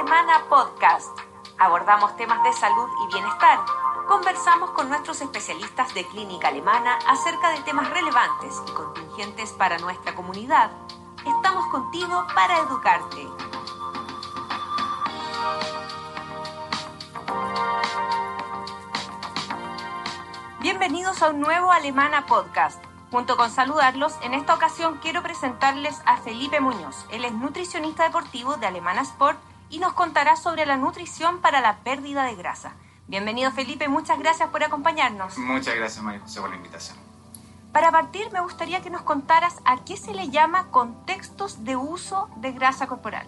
Alemana Podcast. Abordamos temas de salud y bienestar. Conversamos con nuestros especialistas de clínica alemana acerca de temas relevantes y contingentes para nuestra comunidad. Estamos contigo para educarte. Bienvenidos a un nuevo Alemana Podcast. Junto con saludarlos, en esta ocasión quiero presentarles a Felipe Muñoz. Él es nutricionista deportivo de Alemana Sport y nos contará sobre la nutrición para la pérdida de grasa. Bienvenido Felipe, muchas gracias por acompañarnos. Muchas gracias María José por la invitación. Para partir, me gustaría que nos contaras a qué se le llama contextos de uso de grasa corporal.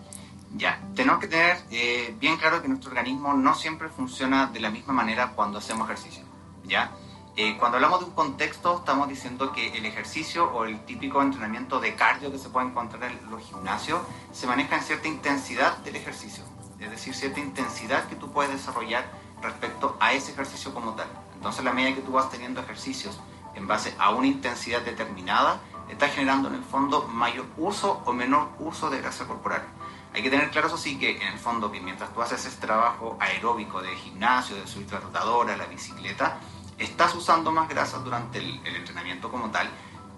Ya, tenemos que tener eh, bien claro que nuestro organismo no siempre funciona de la misma manera cuando hacemos ejercicio. ¿ya? Eh, cuando hablamos de un contexto, estamos diciendo que el ejercicio o el típico entrenamiento de cardio que se puede encontrar en los gimnasios se maneja en cierta intensidad del ejercicio, es decir, cierta intensidad que tú puedes desarrollar respecto a ese ejercicio como tal. Entonces, la medida que tú vas teniendo ejercicios en base a una intensidad determinada, estás generando en el fondo mayor uso o menor uso de grasa corporal. Hay que tener claro eso sí que en el fondo que mientras tú haces ese trabajo aeróbico de gimnasio, de subir la rotadora, la bicicleta, estás usando más grasa durante el, entrenamiento como tal,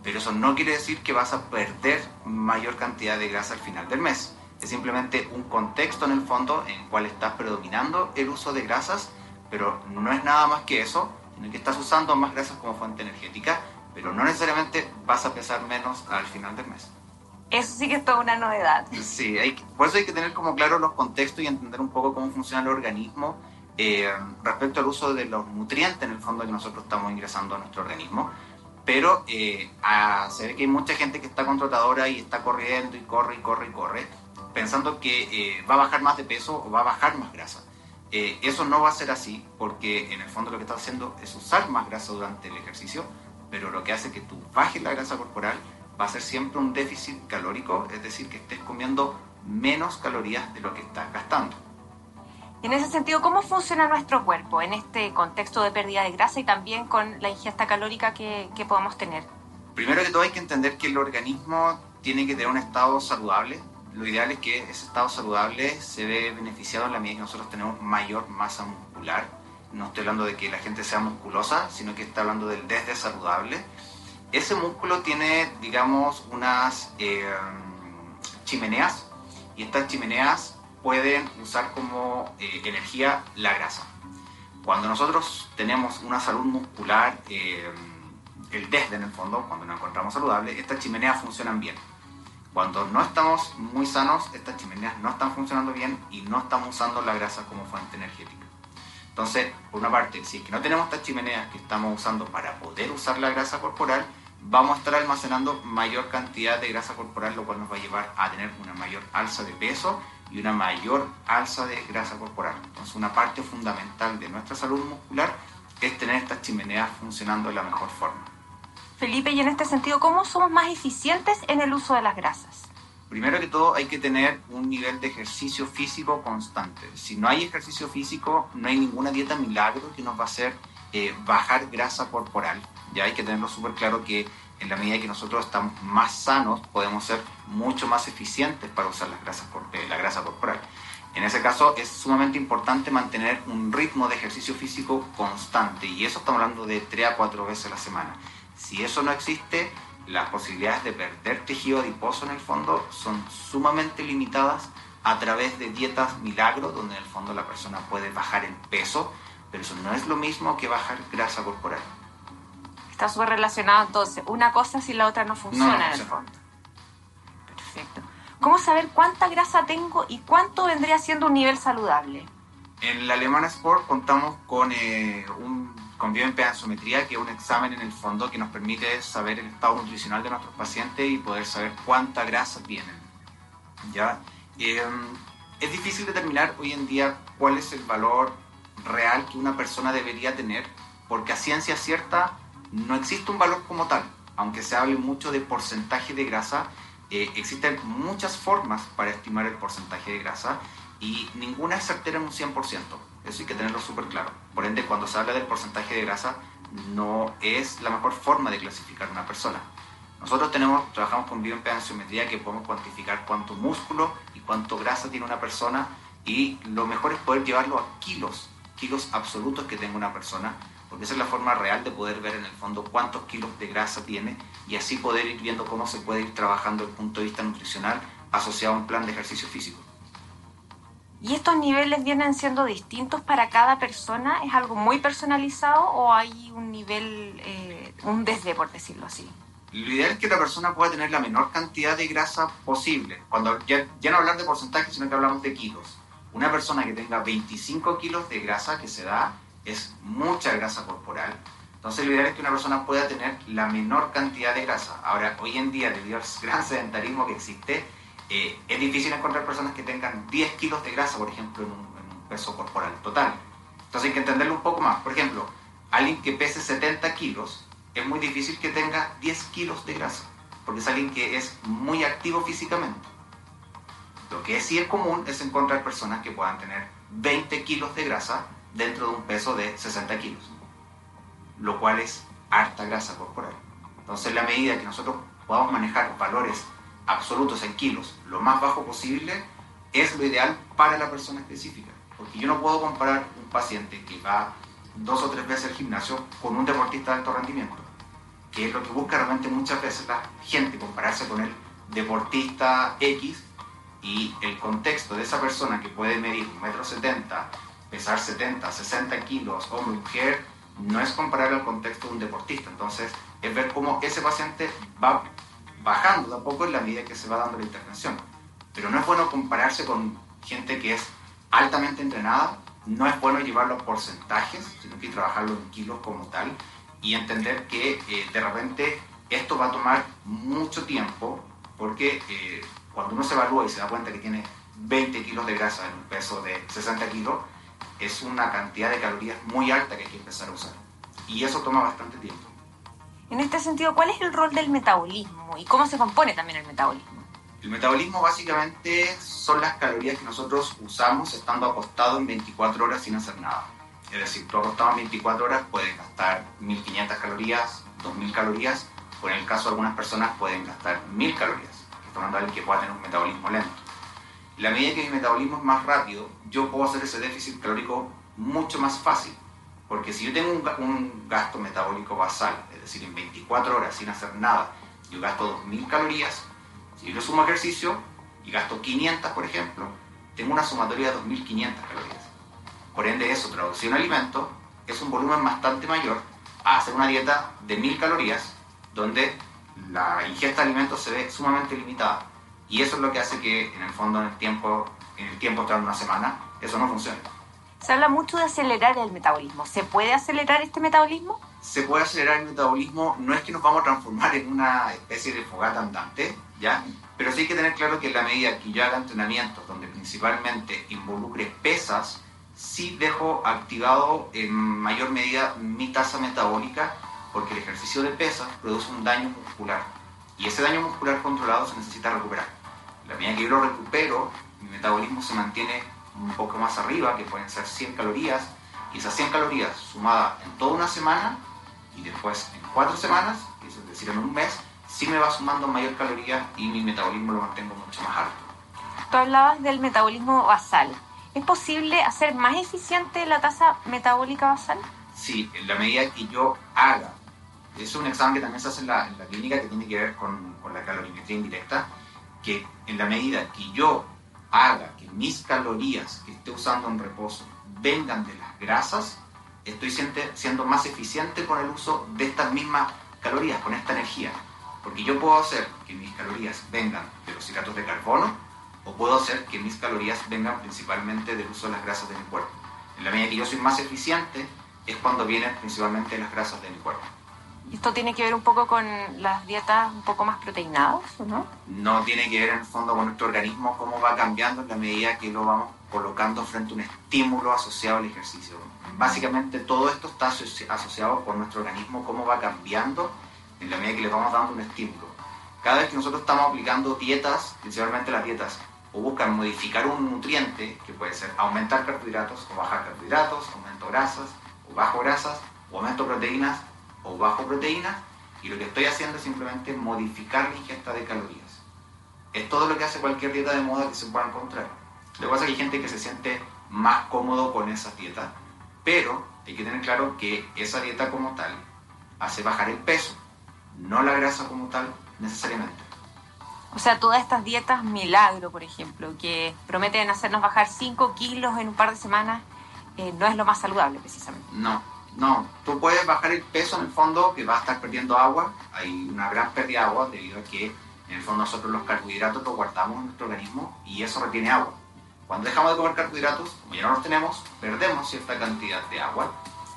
pero eso no quiere decir que vas a perder mayor cantidad de grasa al final del mes. Es simplemente un contexto en el fondo en el cual estás predominando el uso de grasas, pero no es nada más que eso, sino que estás usando más grasas como fuente energética, pero no necesariamente vas a pesar menos al final del mes. Eso sí que es toda una novedad. Sí, hay, por eso hay que tener como claro los contextos y entender un poco cómo funciona el organismo eh, respecto al uso de los nutrientes en el fondo que nosotros estamos ingresando a nuestro organismo. Pero eh, se ve que hay mucha gente que está contratadora y está corriendo y corre y corre y corre, pensando que eh, va a bajar más de peso o va a bajar más grasa. Eh, eso no va a ser así porque en el fondo lo que está haciendo es usar más grasa durante el ejercicio, pero lo que hace que tú bajes la grasa corporal va a ser siempre un déficit calórico, es decir, que estés comiendo menos calorías de lo que estás gastando. En ese sentido, ¿cómo funciona nuestro cuerpo en este contexto de pérdida de grasa y también con la ingesta calórica que, podemos tener? Primero que todo hay que entender que el organismo tiene que tener un estado saludable. Lo ideal es que ese estado saludable se ve beneficiado en la medida que nosotros tenemos mayor masa muscular. No estoy hablando de que la gente sea musculosa, sino que está hablando del desde saludable. Ese músculo tiene, digamos, unas eh, chimeneas y estas chimeneas pueden usar como eh, energía la grasa. Cuando nosotros tenemos una salud muscular, eh, el desde en el fondo, cuando nos encontramos saludables, estas chimeneas funcionan bien. Cuando no estamos muy sanos, estas chimeneas no están funcionando bien y no estamos usando la grasa como fuente energética. Entonces, por una parte, si es que no tenemos estas chimeneas que estamos usando para poder usar la grasa corporal, vamos a estar almacenando mayor cantidad de grasa corporal, lo cual nos va a llevar a tener una mayor alza de peso y una mayor alza de grasa corporal. Entonces una parte fundamental de nuestra salud muscular es tener estas chimeneas funcionando de la mejor forma. Felipe, y en este sentido, ¿cómo somos más eficientes en el uso de las grasas? Primero que todo hay que tener un nivel de ejercicio físico constante. Si no hay ejercicio físico, no hay ninguna dieta milagro que nos va a hacer eh, bajar grasa corporal. Ya hay que tenerlo súper claro que en la medida que nosotros estamos más sanos, podemos ser mucho más eficientes para usar las grasas, eh, la grasa corporal. En ese caso es sumamente importante mantener un ritmo de ejercicio físico constante y eso estamos hablando de 3 a 4 veces a la semana. Si eso no existe, las posibilidades de perder tejido adiposo en el fondo son sumamente limitadas a través de dietas milagro, donde en el fondo la persona puede bajar el peso, pero eso no es lo mismo que bajar grasa corporal. Está súper relacionado entonces. Una cosa si la otra no funciona en el fondo. Perfecto. ¿Cómo saber cuánta grasa tengo y cuánto vendría siendo un nivel saludable? En la Alemana Sport contamos con eh, un con bioimpedanzometría, que es un examen en el fondo que nos permite saber el estado nutricional de nuestros pacientes y poder saber cuánta grasa tienen. ¿ya? Em, es difícil determinar hoy en día cuál es el valor real que una persona debería tener, porque a ciencia cierta no existe un valor como tal. Aunque se hable mucho de porcentaje de grasa, eh, existen muchas formas para estimar el porcentaje de grasa y ninguna es certera en un 100%. Eso hay que tenerlo súper claro. Por ende, cuando se habla del porcentaje de grasa, no es la mejor forma de clasificar a una persona. Nosotros tenemos, trabajamos con bioimpedanciometría que podemos cuantificar cuánto músculo y cuánto grasa tiene una persona y lo mejor es poder llevarlo a kilos, kilos absolutos que tenga una persona, porque esa es la forma real de poder ver en el fondo cuántos kilos de grasa tiene y así poder ir viendo cómo se puede ir trabajando desde el punto de vista nutricional asociado a un plan de ejercicio físico. ¿Y estos niveles vienen siendo distintos para cada persona? ¿Es algo muy personalizado o hay un nivel, eh, un desde, por decirlo así? Lo ideal es que la persona pueda tener la menor cantidad de grasa posible. Cuando ya, ya no hablar de porcentaje, sino que hablamos de kilos. Una persona que tenga 25 kilos de grasa que se da es mucha grasa corporal. Entonces lo ideal es que una persona pueda tener la menor cantidad de grasa. Ahora, hoy en día, debido al gran sedentarismo que existe, eh, es difícil encontrar personas que tengan 10 kilos de grasa, por ejemplo, en un, peso corporal total. Entonces hay que entenderlo un poco más. Por ejemplo, alguien que pese 70 kilos, es muy difícil que tenga 10 kilos de grasa, porque es alguien que es muy activo físicamente. Lo que sí es común es encontrar personas que puedan tener 20 kilos de grasa dentro de un peso de 60 kilos, lo cual es harta grasa corporal. Entonces, la medida que nosotros podamos manejar valores absolutos en kilos lo más bajo posible es lo ideal para la persona específica. Porque yo no puedo comparar un paciente que va dos o tres veces al gimnasio con un deportista de alto rendimiento, que es lo que busca realmente muchas veces la gente, compararse con el deportista X y el contexto de esa persona que puede medir un metro setenta, pesar 70, 60 kilos, hombre mujer, no es comparable al contexto de un deportista. Entonces, es ver cómo ese paciente va bajando de a poco en la medida que se va dando la intervención. Pero no es bueno compararse con gente que es altamente entrenada, no es bueno llevarlo a porcentajes, sino que trabajarlo en kilos como tal y entender que eh, de repente esto va a tomar mucho tiempo porque eh, cuando uno se evalúa y se da cuenta que tiene 20 kilos de grasa en un peso de 60 kilos, es una cantidad de calorías muy alta que hay que empezar a usar. Y eso toma bastante tiempo. En este sentido, ¿cuál es el rol del metabolismo y cómo se compone también el metabolismo? El metabolismo básicamente son las calorías que nosotros usamos estando acostados en 24 horas sin hacer nada. Es decir, tú acostado en 24 horas puedes gastar 1500 calorías, 2000 calorías, o en el caso de algunas personas pueden gastar 1000 calorías. Hablando de alguien que pueda tener un metabolismo lento. La medida que mi metabolismo es más rápido, yo puedo hacer ese déficit calórico mucho más fácil. Porque si yo tengo un, gasto metabólico basal, es decir, en 24 horas sin hacer nada, yo gasto 2.000 calorías, si yo sumo ejercicio y gasto 500, por ejemplo, tengo una sumatoria de 2.500 calorías. Por ende, eso, traducción en alimento, es un volumen bastante mayor a hacer una dieta de 1.000 calorías, donde la ingesta de alimentos se ve sumamente limitada. Y eso es lo que hace que, en el fondo, en el tiempo, en el tiempo tras una semana, eso no funcione. Se habla mucho de acelerar el metabolismo. ¿Se puede acelerar este metabolismo? Se puede acelerar el metabolismo. No es que nos vamos a transformar en una especie de fogata andante, ¿ya? Pero sí hay que tener claro que en la medida que yo haga entrenamientos donde principalmente involucre pesas, sí dejo activado en mayor medida mi tasa metabólica porque el ejercicio de pesas produce un daño muscular. Y ese daño muscular controlado se necesita recuperar. La medida que yo lo recupero, mi metabolismo se mantiene un poco más arriba, que pueden ser 100 calorías, y esas 100 calorías sumadas en toda una semana y después en cuatro semanas, es decir, en un mes, sí me va sumando mayor caloría y mi metabolismo lo mantengo mucho más alto. Tú hablabas del metabolismo basal. ¿Es posible hacer más eficiente la tasa metabólica basal? Sí, en la medida que yo haga. Es un examen que también se hace en la, en clínica que tiene que ver con, con la calorimetría indirecta, que en la medida que yo haga que mis calorías que esté usando en reposo vengan de las grasas, estoy siendo más eficiente con el uso de estas mismas calorías, con esta energía. Porque yo puedo hacer que mis calorías vengan de los hidratos de carbono o puedo hacer que mis calorías vengan principalmente del uso de las grasas de mi cuerpo. En la medida que yo soy más eficiente es cuando vienen principalmente las grasas de mi cuerpo. ¿Esto tiene que ver un poco con las dietas un poco más proteinadas no? No tiene que ver en el fondo con nuestro organismo, cómo va cambiando en la medida que lo vamos colocando frente a un estímulo asociado al ejercicio. Básicamente todo esto está asociado con nuestro organismo, cómo va cambiando en la medida que le vamos dando un estímulo. Cada vez que nosotros estamos aplicando dietas, principalmente las dietas, o buscan modificar un nutriente, que puede ser aumentar carbohidratos o bajar carbohidratos, aumento grasas o bajo grasas, o aumento proteínas, o bajo proteína y lo que estoy haciendo es simplemente modificar la ingesta de calorías. Es todo lo que hace cualquier dieta de moda que se pueda encontrar. Lo que pasa es que hay gente que se siente más cómodo con esa dieta, pero hay que tener claro que esa dieta como tal hace bajar el peso, no la grasa como tal necesariamente. O sea, todas estas dietas milagro, por ejemplo, que prometen hacernos bajar 5 kilos en un par de semanas, eh, no es lo más saludable precisamente. No, no. Tú puedes bajar el peso en el fondo que va a estar perdiendo agua. Hay una gran pérdida de agua debido a que en el fondo nosotros los carbohidratos los guardamos en nuestro organismo y eso retiene agua. Cuando dejamos de comer carbohidratos, como ya no los tenemos, perdemos cierta cantidad de agua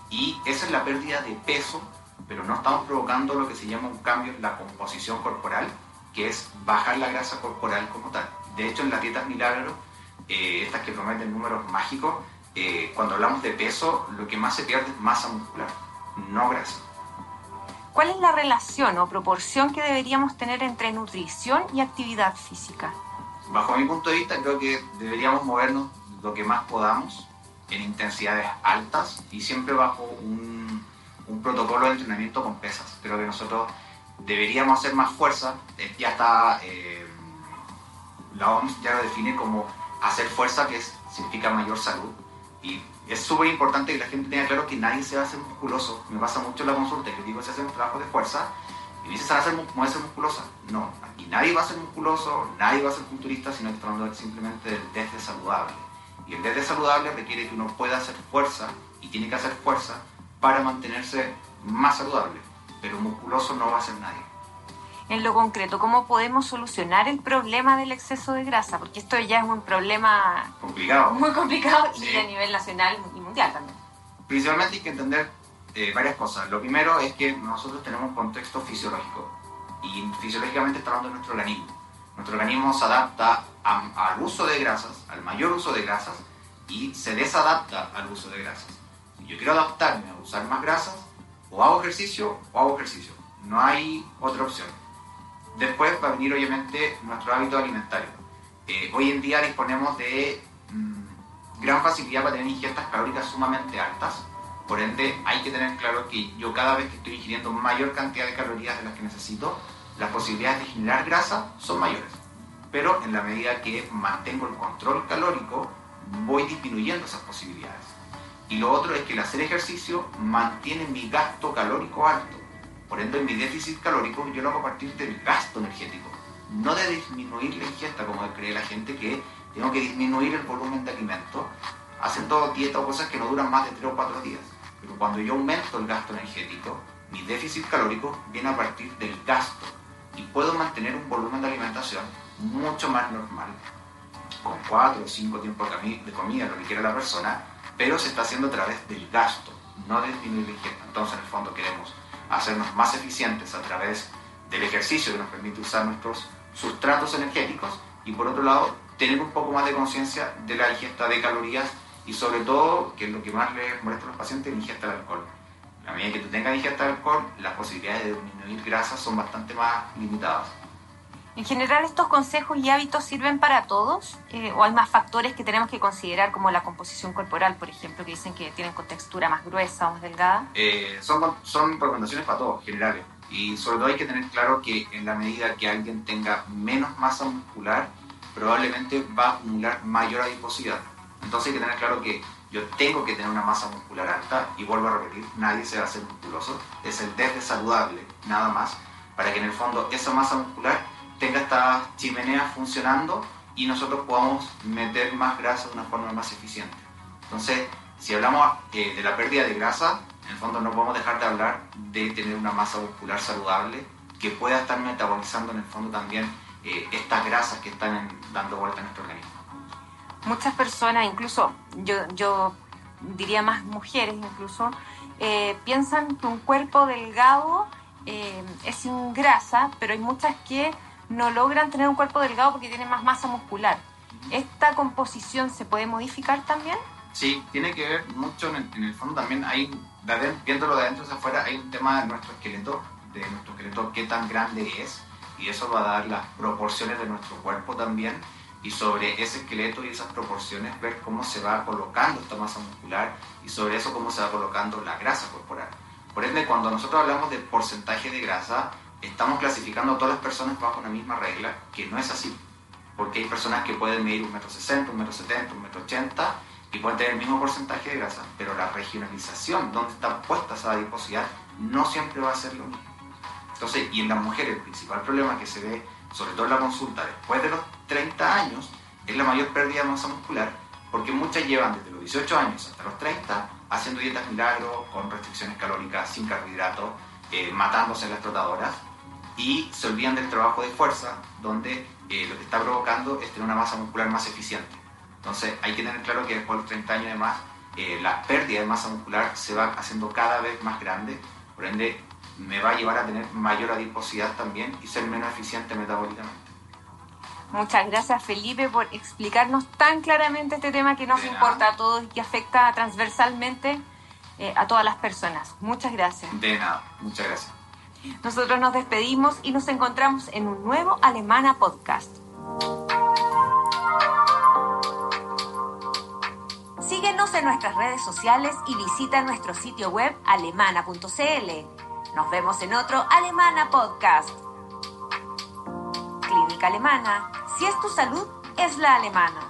y esa es la pérdida de peso, pero no estamos provocando lo que se llama un cambio en la composición corporal, que es bajar la grasa corporal como tal. De hecho, en las dietas milagro, eh, estas que prometen números mágicos, eh, cuando hablamos de peso, lo que más se pierde es masa muscular, no grasa. ¿Cuál es la relación o proporción que deberíamos tener entre nutrición y actividad física? Bajo mi punto de vista, creo que deberíamos movernos lo que más podamos en intensidades altas y siempre bajo un, un protocolo de entrenamiento con pesas. Creo que nosotros deberíamos hacer más fuerza. Eh, ya está, eh, la OMS ya lo define como hacer fuerza, que significa mayor salud. Y es súper importante que la gente tenga claro que nadie se va a hacer musculoso. Me pasa mucho en la consulta que digo, se hace un trabajo de fuerza y dice, se va a hacer, musculosa. No, aquí nadie va a ser musculoso, nadie va a ser culturista, sino que estamos hablando simplemente del desde saludable. Y el desde saludable requiere que uno pueda hacer fuerza y tiene que hacer fuerza para mantenerse más saludable. Pero musculoso no va a ser nadie en lo concreto, ¿cómo podemos solucionar el problema del exceso de grasa? Porque esto ya es un problema complicado. muy complicado y a nivel nacional y mundial también. Principalmente hay que entender eh, varias cosas. Lo primero es que nosotros tenemos un contexto fisiológico y fisiológicamente está hablando de nuestro organismo. Nuestro organismo se adapta al uso de grasas, al mayor uso de grasas y se desadapta al uso de grasas. Si yo quiero adaptarme a usar más grasas, o hago ejercicio o hago ejercicio. No hay otra opción. Después va a venir obviamente nuestro hábito alimentario. Eh, hoy en día disponemos de mm, gran facilidad para tener ingestas calóricas sumamente altas. Por ende, hay que tener claro que yo cada vez que estoy ingiriendo mayor cantidad de calorías de las que necesito, las posibilidades de generar grasa son mayores. Pero en la medida que mantengo el control calórico, voy disminuyendo esas posibilidades. Y lo otro es que el hacer ejercicio mantiene mi gasto calórico alto. Por ende, mi déficit calórico yo lo hago a partir del gasto energético, no de disminuir la ingesta, como cree la gente que tengo que disminuir el volumen de alimento haciendo dieta o cosas que no duran más de 3 o 4 días. Pero cuando yo aumento el gasto energético, mi déficit calórico viene a partir del gasto y puedo mantener un volumen de alimentación mucho más normal, con 4 o 5 tiempos de comida, lo que quiera la persona, pero se está haciendo a través del gasto, no de disminuir la ingesta. Entonces, en el fondo queremos hacernos más eficientes a través del ejercicio que nos permite usar nuestros sustratos energéticos y por otro lado tener un poco más de conciencia de la ingesta de calorías y sobre todo, que es lo que más les molesta a los pacientes, la ingesta de alcohol. A medida que tú tengas ingesta de alcohol, las posibilidades de disminuir grasas son bastante más limitadas. En general, ¿estos consejos y hábitos sirven para todos? Eh, ¿O hay más factores que tenemos que considerar, como la composición corporal, por ejemplo, que dicen que tienen con textura más gruesa o más delgada? Eh, son, son recomendaciones para todos, generales. Y sobre todo hay que tener claro que en la medida que alguien tenga menos masa muscular, probablemente va a acumular mayor adiposidad. Entonces hay que tener claro que yo tengo que tener una masa muscular alta y vuelvo a repetir, nadie se va a hacer musculoso. Es el desde saludable, nada más, para que en el fondo esa masa muscular tenga esta chimenea funcionando y nosotros podamos meter más grasa de una forma más eficiente. Entonces, si hablamos eh, de la pérdida de grasa, en el fondo no podemos dejar de hablar de tener una masa muscular saludable que pueda estar metabolizando en el fondo también eh, estas grasas que están dando vuelta en nuestro organismo. Muchas personas, incluso yo, yo diría más mujeres incluso, eh, piensan que un cuerpo delgado es sin grasa, pero hay muchas que no logran tener un cuerpo delgado porque tienen más masa muscular. ¿Esta composición se puede modificar también? Sí, tiene que ver mucho, en el, fondo también hay, viéndolo de adentro hacia afuera, hay un tema de nuestro esqueleto, de nuestro esqueleto, qué tan grande es, y eso va a dar las proporciones de nuestro cuerpo también, y sobre ese esqueleto y esas proporciones ver cómo se va colocando esta masa muscular, y sobre eso cómo se va colocando la grasa corporal. Por ende, cuando nosotros hablamos de porcentaje de grasa, estamos clasificando a todas las personas bajo una misma regla, que no es así. porque hay personas que pueden medir un metro sesenta, un metro setenta, un metro ochenta y pueden tener el mismo porcentaje de grasa, pero la regionalización, donde está puesta esa adiposidad, no siempre va a ser lo mismo. Entonces, y en las mujeres el principal problema que se ve, sobre todo en la consulta después de los 30 años, es la mayor pérdida de masa muscular, porque muchas llevan desde los 18 años hasta los 30 haciendo dietas milagros, con restricciones calóricas, sin carbohidratos, eh, matándose en las trotadoras, y se olvidan del trabajo de fuerza, donde eh, lo que está provocando es tener una masa muscular más eficiente. Entonces hay que tener claro que después de los 30 años además, eh, la pérdida de masa muscular se va haciendo cada vez más grande, por ende me va a llevar a tener mayor adiposidad también y ser menos eficiente metabólicamente. Muchas gracias Felipe por explicarnos tan claramente este tema que nos importa a todos y que afecta transversalmente eh, a todas las personas. Muchas gracias. De nada, muchas gracias. Nosotros nos despedimos y nos encontramos en un nuevo Alemana Podcast. Síguenos en nuestras redes sociales y visita nuestro sitio web alemana.cl. Nos vemos en otro Alemana Podcast. Clínica Alemana. Si es tu salud, es la alemana.